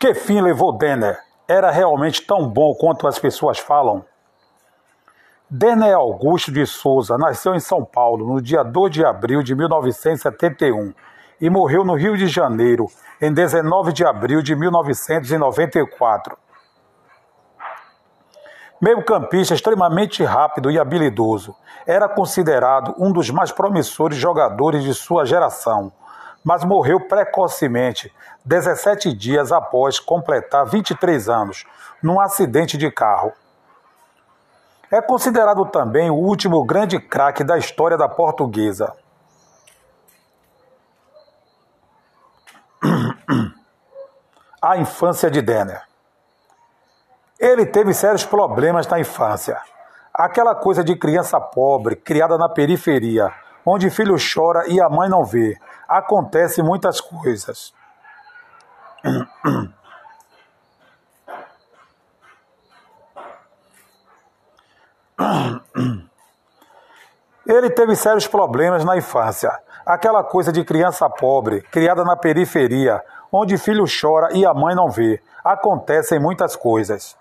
Que fim levou Denner? Era realmente tão bom quanto as pessoas falam? Denner Augusto de Souza nasceu em São Paulo no dia 2 de abril de 1971 e morreu no Rio de Janeiro em 19 de abril de 1994. Meio-campista extremamente rápido e habilidoso, era considerado um dos mais promissores jogadores de sua geração, mas morreu precocemente, 17 dias após completar 23 anos, num acidente de carro. É considerado também o último grande craque da história da portuguesa. A infância de Denner. Ele teve sérios problemas na infância. Aquela coisa de criança pobre, criada na periferia, onde filho chora e a mãe não vê. Acontece muitas coisas. Ele teve sérios problemas na infância. Aquela coisa de criança pobre, criada na periferia, onde filho chora e a mãe não vê. Acontecem muitas coisas.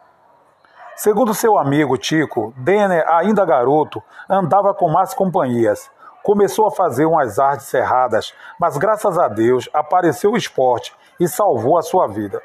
Segundo seu amigo Tico, Denner, ainda garoto, andava com más companhias. Começou a fazer umas artes erradas, mas graças a Deus apareceu o esporte e salvou a sua vida.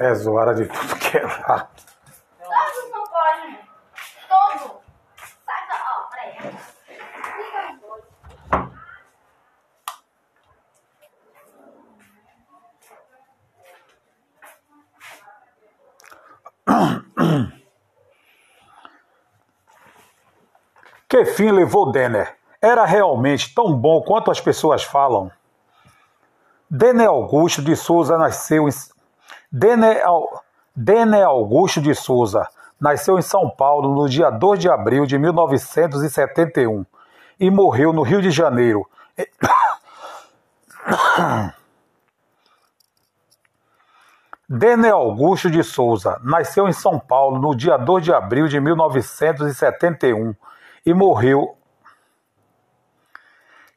É zoada de tudo que é lá. Todos não podem. Todos. Sai da. Ó, peraí. Dois. Que fim levou Denner? Era realmente tão bom quanto as pessoas falam? Denner Augusto de Souza nasceu em Denner Augusto de Souza nasceu em São Paulo no dia 2 de abril de 1971 e morreu no Rio de Janeiro. Denner Augusto de Souza nasceu em São Paulo no dia 2 de abril de 1971 e morreu.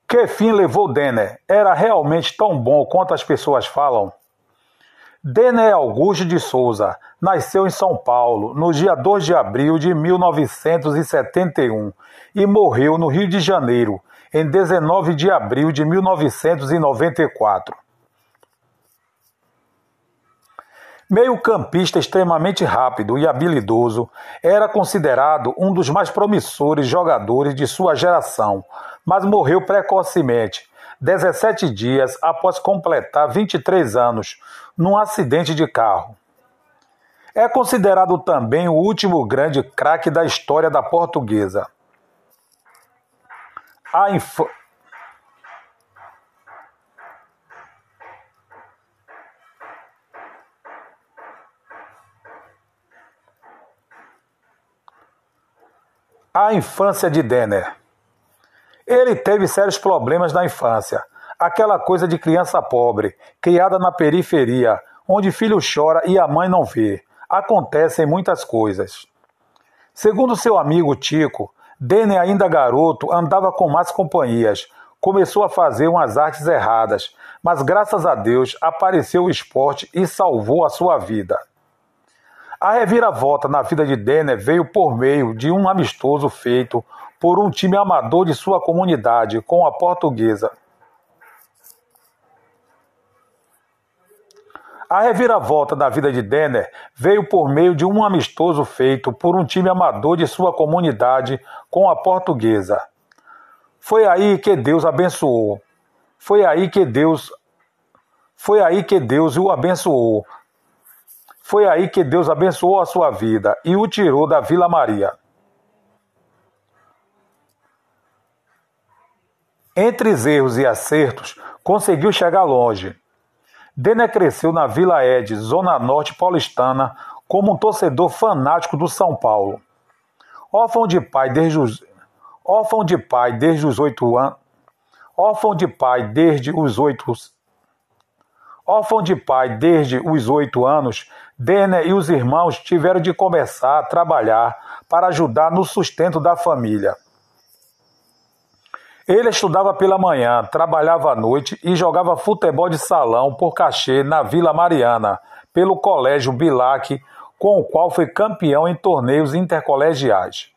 Que fim levou Denner? Era realmente tão bom quanto as pessoas falam? Denner Augusto de Souza nasceu em São Paulo no dia 2 de abril de 1971 e morreu no Rio de Janeiro em 19 de abril de 1994. Meio-campista extremamente rápido e habilidoso, era considerado um dos mais promissores jogadores de sua geração, mas morreu precocemente, 17 dias após completar 23 anos, num acidente de carro. É considerado também o último grande craque da história da portuguesa. A inf... A infância de Denner. Ele teve sérios problemas na infância. Aquela coisa de criança pobre, criada na periferia, onde filho chora e a mãe não vê. Acontecem muitas coisas. Segundo seu amigo Tico, Denner, ainda garoto, andava com más companhias. Começou a fazer umas artes erradas, mas graças a Deus apareceu o esporte e salvou a sua vida. A reviravolta na vida de Denner veio por meio de um amistoso feito por um time amador de sua comunidade com a portuguesa. A reviravolta da vida de Denner veio por meio de um amistoso feito por um time amador de sua comunidade com a portuguesa. Foi aí que Deus abençoou. Foi aí que Deus foi aí que Deus o abençoou. Foi aí que Deus abençoou a sua vida e o tirou da Vila Maria. Entre erros e acertos, conseguiu chegar longe. Denner cresceu na Vila Ed, zona norte paulistana, como um torcedor fanático do São Paulo. Órfão de pai desde os, órfão de pai desde os oito anos, órfão de pai desde os órfão de pai desde os anos, e os irmãos tiveram de começar a trabalhar para ajudar no sustento da família. Ele estudava pela manhã, trabalhava à noite e jogava futebol de salão por cachê na Vila Mariana, pelo Colégio Bilac, com o qual foi campeão em torneios intercolegiais.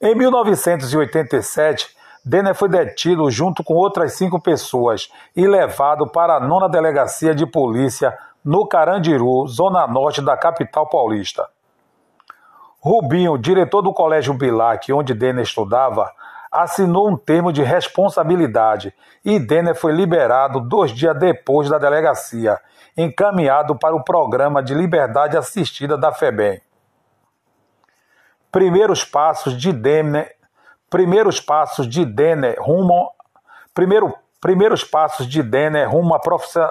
Em 1987, Denner foi detido junto com outras cinco pessoas e levado para a nona delegacia de polícia no Carandiru, zona norte da capital paulista. Rubinho, diretor do Colégio Bilac, onde Denner estudava, assinou um termo de responsabilidade e Denner foi liberado dois dias depois da delegacia, encaminhado para o programa de liberdade assistida da FEBEM. Primeiros passos de Denner, primeiros passos de Denner rumo primeiro, primeiros passos de Denner rumo à profissão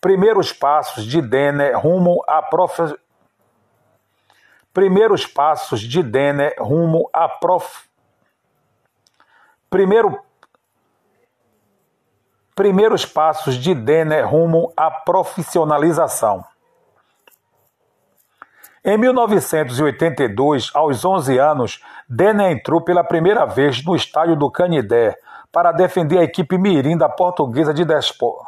primeiros passos de Denner rumo à prof primeiros passos de Denner rumo à prof Primeiro, primeiros passos de Denner rumo à profissionalização. Em 1982, aos 11 anos, Denner entrou pela primeira vez no estádio do Canidé para defender a equipe mirim da portuguesa de Despor.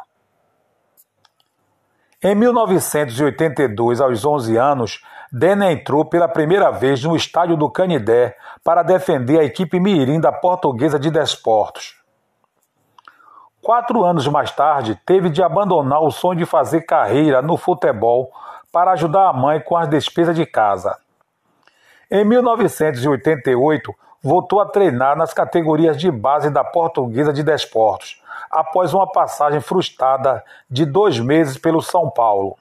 Em 1982, aos 11 anos, Denner entrou pela primeira vez no estádio do Canidé para defender a equipe mirim da portuguesa de desportos. Quatro anos mais tarde, teve de abandonar o sonho de fazer carreira no futebol para ajudar a mãe com as despesas de casa. Em 1988, voltou a treinar nas categorias de base da Portuguesa de Desportos, após uma passagem frustrada de dois meses pelo São Paulo.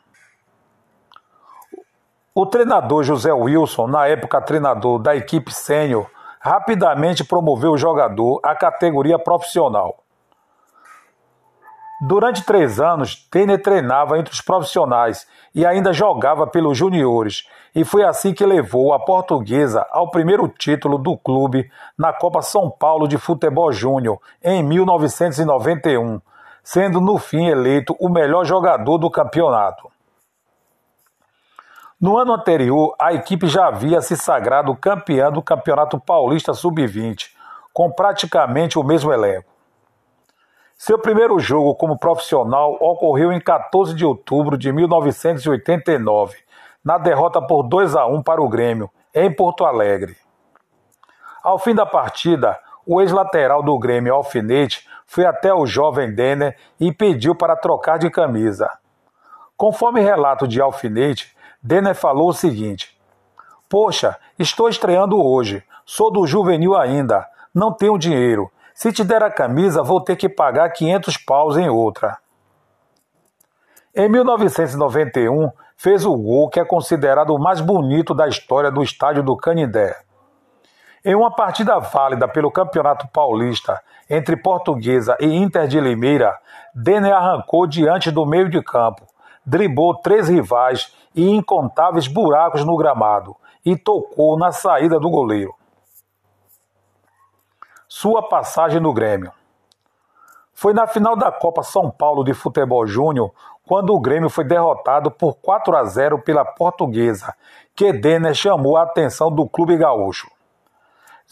O treinador José Wilson, na época treinador da equipe sênior, rapidamente promoveu o jogador à categoria profissional. Durante três anos, Tener treinava entre os profissionais e ainda jogava pelos juniores, e foi assim que levou a portuguesa ao primeiro título do clube na Copa São Paulo de Futebol Júnior em 1991, sendo no fim eleito o melhor jogador do campeonato. No ano anterior, a equipe já havia se sagrado campeã do Campeonato Paulista Sub-20, com praticamente o mesmo elenco. Seu primeiro jogo como profissional ocorreu em 14 de outubro de 1989, na derrota por 2 a 1 para o Grêmio, em Porto Alegre. Ao fim da partida, o ex-lateral do Grêmio, Alfinete, foi até o jovem Denner e pediu para trocar de camisa. Conforme relato de Alfinete, Denner falou o seguinte: Poxa, estou estreando hoje, sou do juvenil ainda, não tenho dinheiro. Se te der a camisa, vou ter que pagar 500 paus em outra. Em 1991, fez o gol que é considerado o mais bonito da história do estádio do Canindé. Em uma partida válida pelo Campeonato Paulista entre Portuguesa e Inter de Limeira, Denner arrancou diante do meio de campo, driblou três rivais e incontáveis buracos no gramado e tocou na saída do goleiro. Sua passagem no Grêmio. Foi na final da Copa São Paulo de Futebol Júnior quando o Grêmio foi derrotado por 4 a 0 pela Portuguesa, que Denner chamou a atenção do clube gaúcho.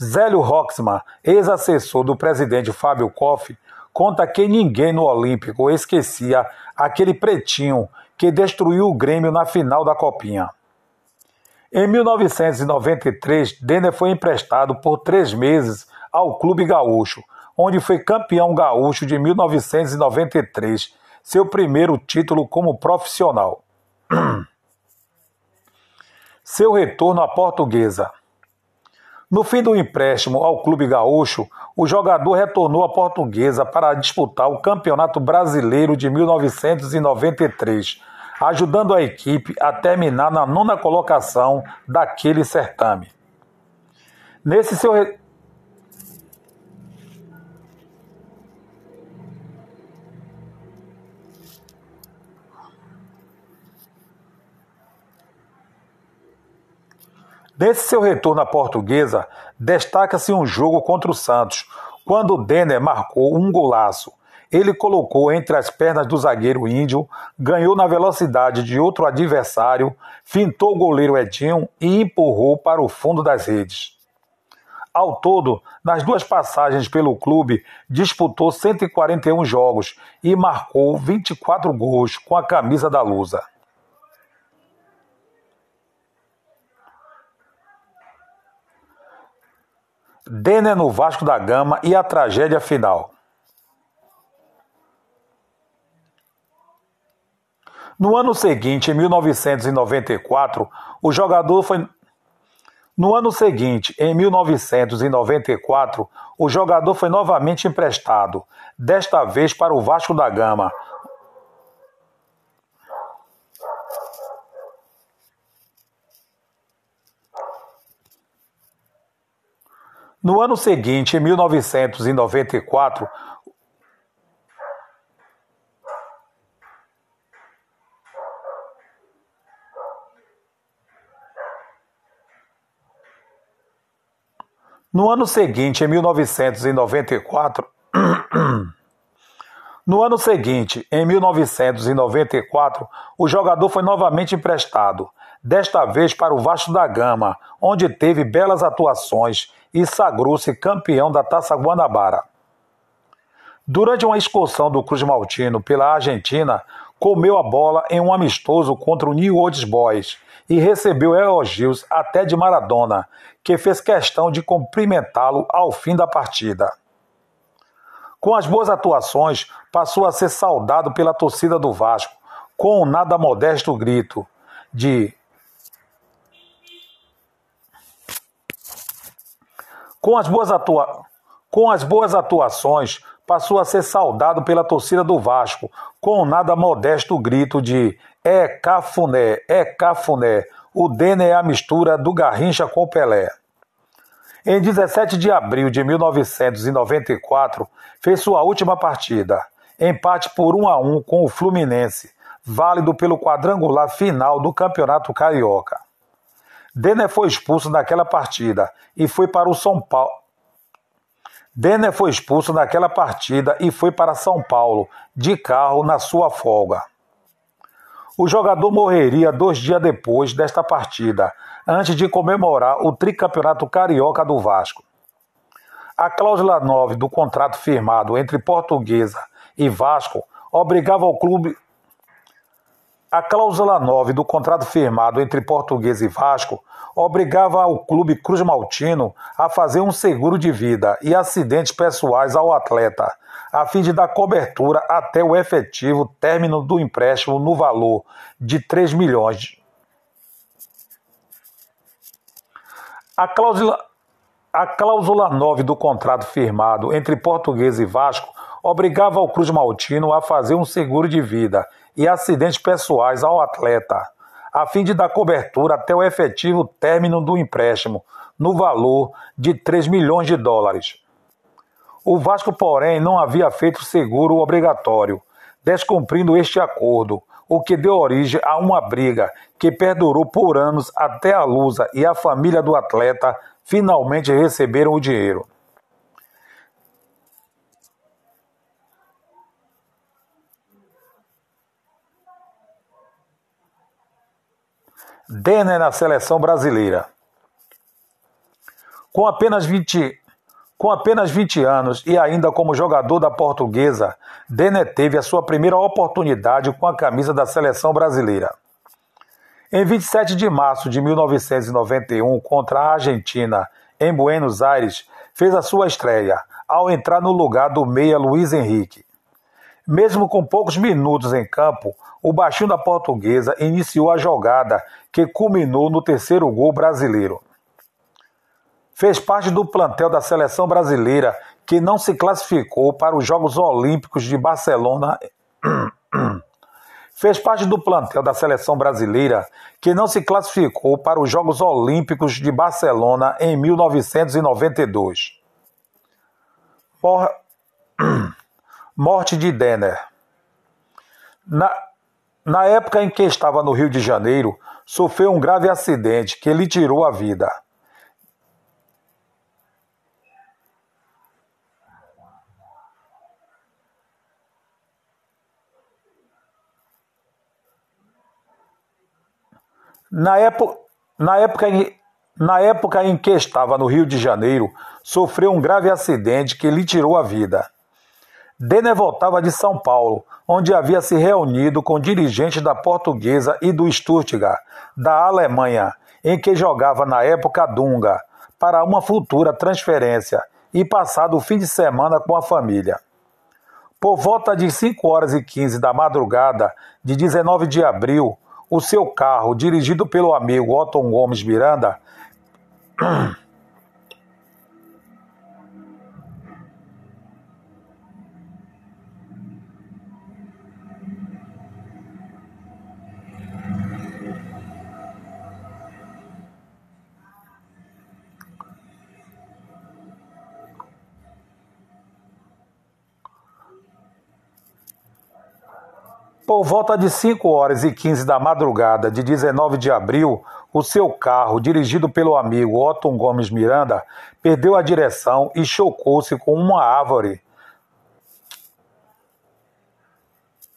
Zélio Roxman, ex-assessor do presidente Fábio Koff, conta que ninguém no Olímpico esquecia aquele pretinho que destruiu o Grêmio na final da Copinha. Em 1993, Denner foi emprestado por três meses ao Clube Gaúcho, onde foi campeão gaúcho de 1993, seu primeiro título como profissional. seu retorno à portuguesa. No fim do empréstimo ao Clube Gaúcho, o jogador retornou à Portuguesa para disputar o Campeonato Brasileiro de 1993, ajudando a equipe a terminar na nona colocação daquele certame. Nesse seu, Nesse seu retorno à portuguesa, destaca-se um jogo contra o Santos, quando Denner marcou um golaço. Ele colocou entre as pernas do zagueiro índio, ganhou na velocidade de outro adversário, fintou o goleiro Edinho e empurrou para o fundo das redes. Ao todo, nas duas passagens pelo clube, disputou 141 jogos e marcou 24 gols com a camisa da Lusa. Denner no Vasco da Gama e a tragédia final. No ano seguinte, em 1994, o jogador foi no ano seguinte, em 1994, o jogador foi novamente emprestado, desta vez para o Vasco da Gama. No ano seguinte, em 1994, No ano seguinte, em 1994, no ano seguinte, em 1994, o jogador foi novamente emprestado, desta vez para o Vasco da Gama, onde teve belas atuações e sagrou-se campeão da Taça Guanabara. Durante uma excursão do Cruz Maltino pela Argentina, comeu a bola em um amistoso contra o New Old Boys e recebeu elogios até de Maradona, que fez questão de cumprimentá-lo ao fim da partida. Com as boas atuações, passou a ser saudado pela torcida do Vasco, com um nada modesto grito de Com as boas, atua... Com as boas atuações, passou a ser saudado pela torcida do Vasco, com um nada modesto grito de é cafuné, é cafuné. O Dene é a mistura do Garrincha com o Pelé. Em 17 de abril de 1994, fez sua última partida, empate por 1 a 1 com o Fluminense, válido pelo quadrangular final do Campeonato Carioca. Denner foi expulso naquela partida e foi para o São Paulo. Denner foi expulso naquela partida e foi para São Paulo de carro na sua folga. O jogador morreria dois dias depois desta partida, antes de comemorar o tricampeonato carioca do Vasco. A cláusula 9 do contrato firmado entre Portuguesa e Vasco obrigava o clube. A cláusula 9 do contrato firmado entre Portuguesa e Vasco obrigava o clube Cruz Maltino a fazer um seguro de vida e acidentes pessoais ao atleta, a fim de dar cobertura até o efetivo término do empréstimo no valor de 3 milhões. A cláusula, a cláusula 9 do contrato firmado entre Português e Vasco obrigava o Cruz Maltino a fazer um seguro de vida e acidentes pessoais ao atleta, a fim de dar cobertura até o efetivo término do empréstimo, no valor de 3 milhões de dólares. O Vasco, porém, não havia feito seguro obrigatório, descumprindo este acordo, o que deu origem a uma briga que perdurou por anos até a Lusa e a família do atleta finalmente receberam o dinheiro. Denner na seleção brasileira. Com apenas 20, com apenas 20 anos e ainda como jogador da portuguesa, Denner teve a sua primeira oportunidade com a camisa da seleção brasileira. Em 27 de março de 1991, contra a Argentina, em Buenos Aires, fez a sua estreia, ao entrar no lugar do meia Luiz Henrique. Mesmo com poucos minutos em campo, o baixinho da portuguesa iniciou a jogada que culminou no terceiro gol brasileiro. Fez parte do plantel da seleção brasileira que não se classificou para os Jogos Olímpicos de Barcelona. Fez parte do plantel da seleção brasileira que não se classificou para os Jogos Olímpicos de Barcelona em 1992. Mor... Morte de Denner. Na... Na época em que estava no Rio de Janeiro, sofreu um grave acidente que lhe tirou a vida. Na época, na, época na época em que estava no Rio de Janeiro, sofreu um grave acidente que lhe tirou a vida. Denner voltava de São Paulo, onde havia se reunido com dirigentes da Portuguesa e do Stuttgart, da Alemanha, em que jogava na época Dunga, para uma futura transferência e passado o fim de semana com a família. Por volta de 5 horas e 15 da madrugada de 19 de abril, o seu carro, dirigido pelo amigo Otton Gomes Miranda, Por volta de 5 horas e 15 da madrugada de 19 de abril, o seu carro, dirigido pelo amigo Otton Gomes Miranda, perdeu a direção e chocou-se com uma árvore.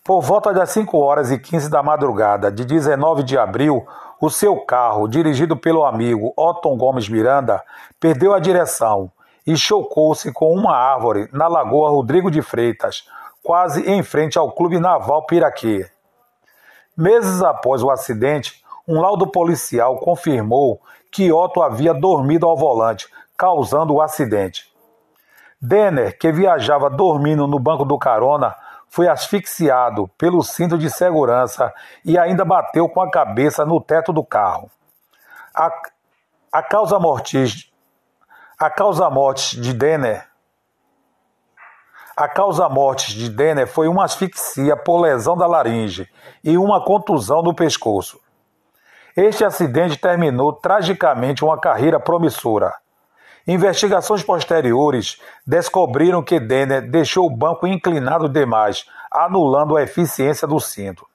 Por volta das 5 horas e 15 da madrugada de 19 de abril, o seu carro, dirigido pelo amigo Otton Gomes Miranda, perdeu a direção e chocou-se com uma árvore na Lagoa Rodrigo de Freitas, quase em frente ao Clube Naval Piraquê. Meses após o acidente, um laudo policial confirmou que Otto havia dormido ao volante, causando o acidente. Denner, que viajava dormindo no banco do carona, foi asfixiado pelo cinto de segurança e ainda bateu com a cabeça no teto do carro. A, a causa mortis, a causa morte de Denner a causa-morte de Denner foi uma asfixia por lesão da laringe e uma contusão no pescoço. Este acidente terminou tragicamente uma carreira promissora. Investigações posteriores descobriram que Denner deixou o banco inclinado demais, anulando a eficiência do cinto.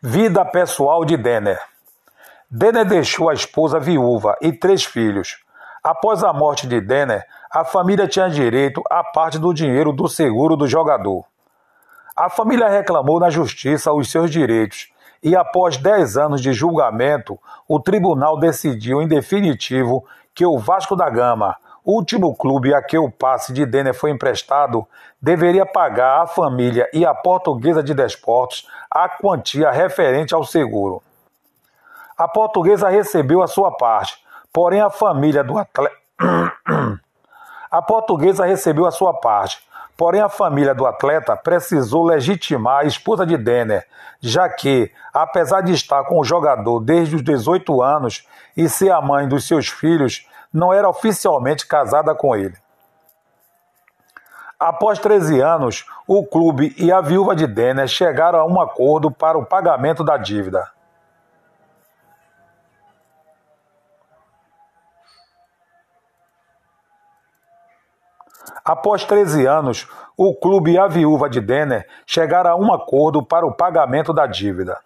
Vida pessoal de Denner. Denner deixou a esposa viúva e três filhos. Após a morte de Denner, a família tinha direito a parte do dinheiro do seguro do jogador. A família reclamou na justiça os seus direitos e, após 10 anos de julgamento, o tribunal decidiu em definitivo que o Vasco da Gama, último clube a que o passe de Denner foi emprestado, deveria pagar à família e à portuguesa de desportos a quantia referente ao seguro. A portuguesa recebeu a sua parte, porém a família do atleta. A portuguesa recebeu a sua parte, porém a família do atleta precisou legitimar a esposa de Denner, já que, apesar de estar com o jogador desde os 18 anos e ser a mãe dos seus filhos, não era oficialmente casada com ele. Após 13 anos, o clube e a viúva de Denner chegaram a um acordo para o pagamento da dívida. Após 13 anos, o clube e a viúva de Denner chegaram a um acordo para o pagamento da dívida.